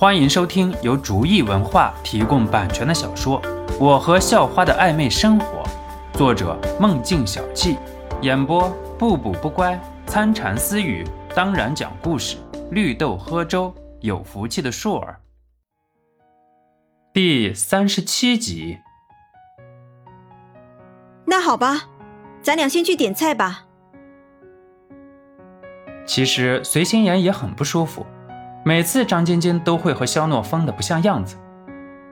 欢迎收听由竹意文化提供版权的小说《我和校花的暧昧生活》，作者梦境小憩，演播不补不乖、参禅私语，当然讲故事，绿豆喝粥，有福气的硕儿。第三十七集。那好吧，咱俩先去点菜吧。其实随心言也很不舒服。每次张晶晶都会和肖诺疯得不像样子，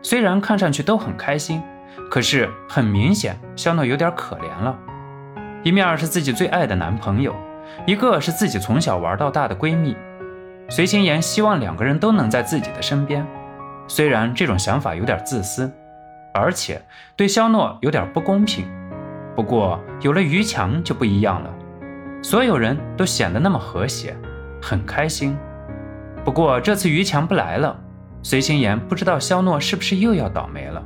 虽然看上去都很开心，可是很明显肖诺有点可怜了。一面是自己最爱的男朋友，一个是自己从小玩到大的闺蜜。随心言希望两个人都能在自己的身边，虽然这种想法有点自私，而且对肖诺有点不公平。不过有了于强就不一样了，所有人都显得那么和谐，很开心。不过这次于强不来了，随心言不知道肖诺是不是又要倒霉了。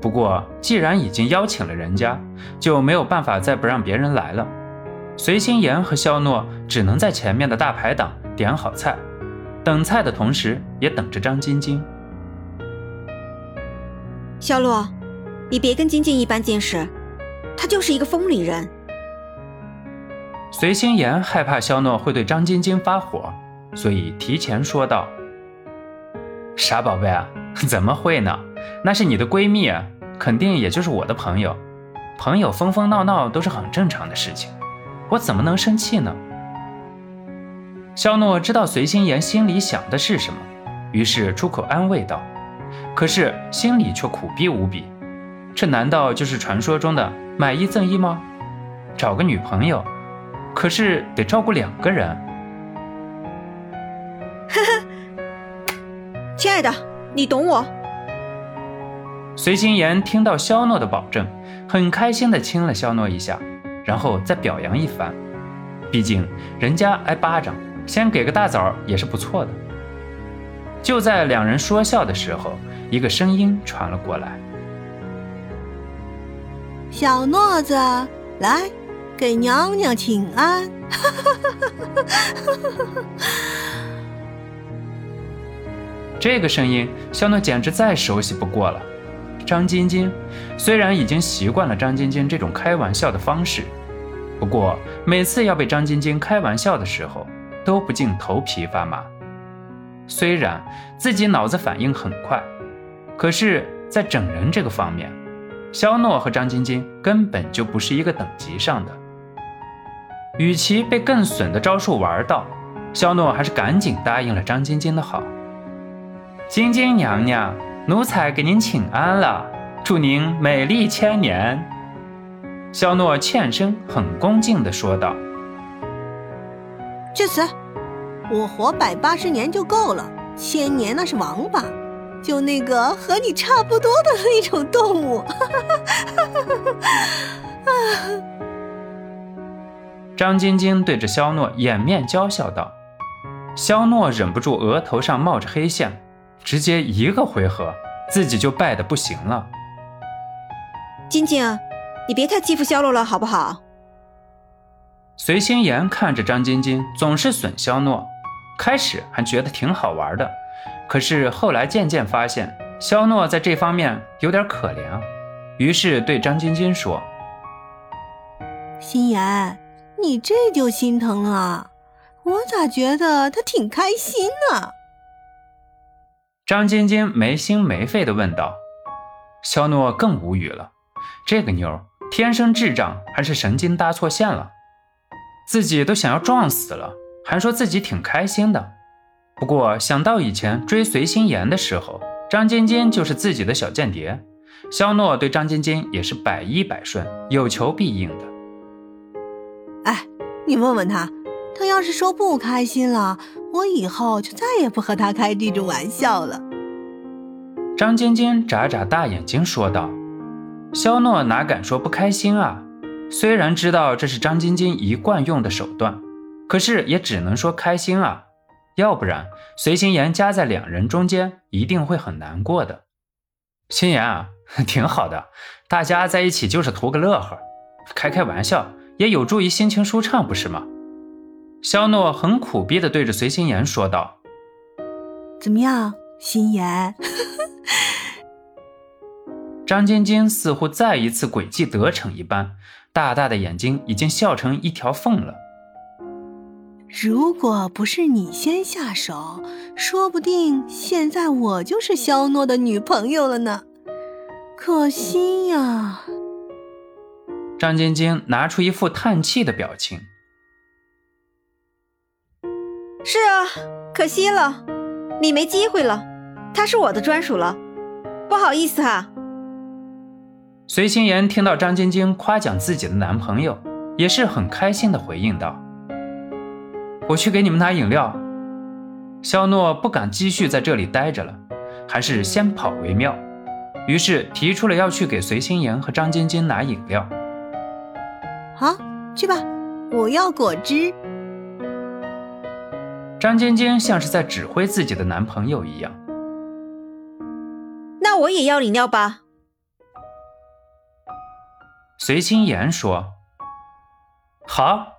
不过既然已经邀请了人家，就没有办法再不让别人来了。随心言和肖诺只能在前面的大排档点好菜，等菜的同时也等着张晶晶。肖洛，你别跟晶晶一般见识，她就是一个疯女人。随心言害怕肖诺会对张晶晶发火。所以提前说道：“傻宝贝啊，怎么会呢？那是你的闺蜜，肯定也就是我的朋友。朋友疯疯闹闹都是很正常的事情，我怎么能生气呢？”肖诺知道随心言心里想的是什么，于是出口安慰道，可是心里却苦逼无比。这难道就是传说中的买一赠一吗？找个女朋友，可是得照顾两个人。你懂我。随心言听到肖诺的保证，很开心的亲了肖诺一下，然后再表扬一番。毕竟人家挨巴掌，先给个大枣也是不错的。就在两人说笑的时候，一个声音传了过来：“小诺子，来，给娘娘请安。”这个声音，肖诺简直再熟悉不过了。张晶晶虽然已经习惯了张晶晶这种开玩笑的方式，不过每次要被张晶晶开玩笑的时候，都不禁头皮发麻。虽然自己脑子反应很快，可是，在整人这个方面，肖诺和张晶晶根本就不是一个等级上的。与其被更损的招数玩到，肖诺还是赶紧答应了张晶晶的好。晶晶娘娘，奴才给您请安了，祝您美丽千年。肖诺欠身，很恭敬地说道：“至此，我活百八十年就够了，千年那是王八，就那个和你差不多的那种动物。”张晶晶对着肖诺掩面娇笑道：“肖诺忍不住额头上冒着黑线。”直接一个回合，自己就败得不行了。晶晶，你别太欺负肖洛了，好不好？随心言看着张晶晶总是损肖诺，开始还觉得挺好玩的，可是后来渐渐发现肖诺在这方面有点可怜，于是对张晶晶说：“心言，你这就心疼了，我咋觉得他挺开心呢？”张晶晶没心没肺地问道：“肖诺更无语了，这个妞天生智障还是神经搭错线了？自己都想要撞死了，还说自己挺开心的。不过想到以前追随心妍的时候，张晶晶就是自己的小间谍，肖诺对张晶晶也是百依百顺，有求必应的。哎，你问问他，他要是说不开心了。”我以后就再也不和他开这种玩笑了。张晶晶眨眨大眼睛说道：“肖诺哪敢说不开心啊？虽然知道这是张晶晶一贯用的手段，可是也只能说开心啊。要不然随心言夹在两人中间，一定会很难过的。心言啊，挺好的，大家在一起就是图个乐呵，开开玩笑也有助于心情舒畅，不是吗？”肖诺很苦逼的对着随心言说道：“怎么样，心妍？张晶晶似乎再一次诡计得逞一般，大大的眼睛已经笑成一条缝了。如果不是你先下手，说不定现在我就是肖诺的女朋友了呢。可惜呀。张晶晶拿出一副叹气的表情。是啊，可惜了，你没机会了，他是我的专属了，不好意思哈。随心言听到张晶晶夸奖自己的男朋友，也是很开心的回应道。我去给你们拿饮料。肖诺不敢继续在这里待着了，还是先跑为妙。于是提出了要去给随心妍和张晶晶拿饮料。好，去吧，我要果汁。张晶晶像是在指挥自己的男朋友一样。那我也要饮料吧。随心妍说：“好。”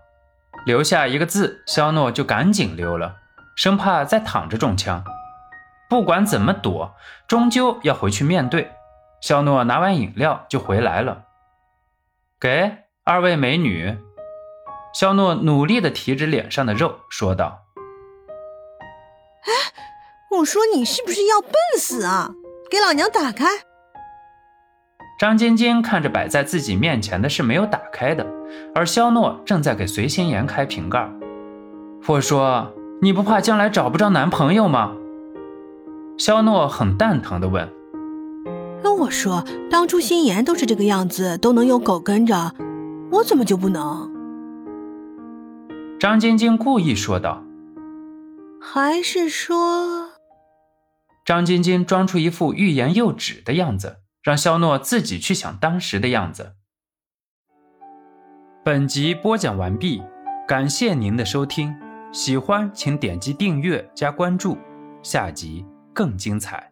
留下一个字，肖诺就赶紧溜了，生怕再躺着中枪。不管怎么躲，终究要回去面对。肖诺拿完饮料就回来了，给二位美女。肖诺努力地提着脸上的肉，说道：“哎，我说你是不是要笨死啊？给老娘打开！”张晶晶看着摆在自己面前的是没有打开的，而肖诺正在给随心妍开瓶盖。我说：“你不怕将来找不着男朋友吗？”肖诺很蛋疼地问。那我说，当初心妍都是这个样子，都能有狗跟着，我怎么就不能？张晶晶故意说道。还是说？张晶晶装出一副欲言又止的样子。让肖诺自己去想当时的样子。本集播讲完毕，感谢您的收听，喜欢请点击订阅加关注，下集更精彩。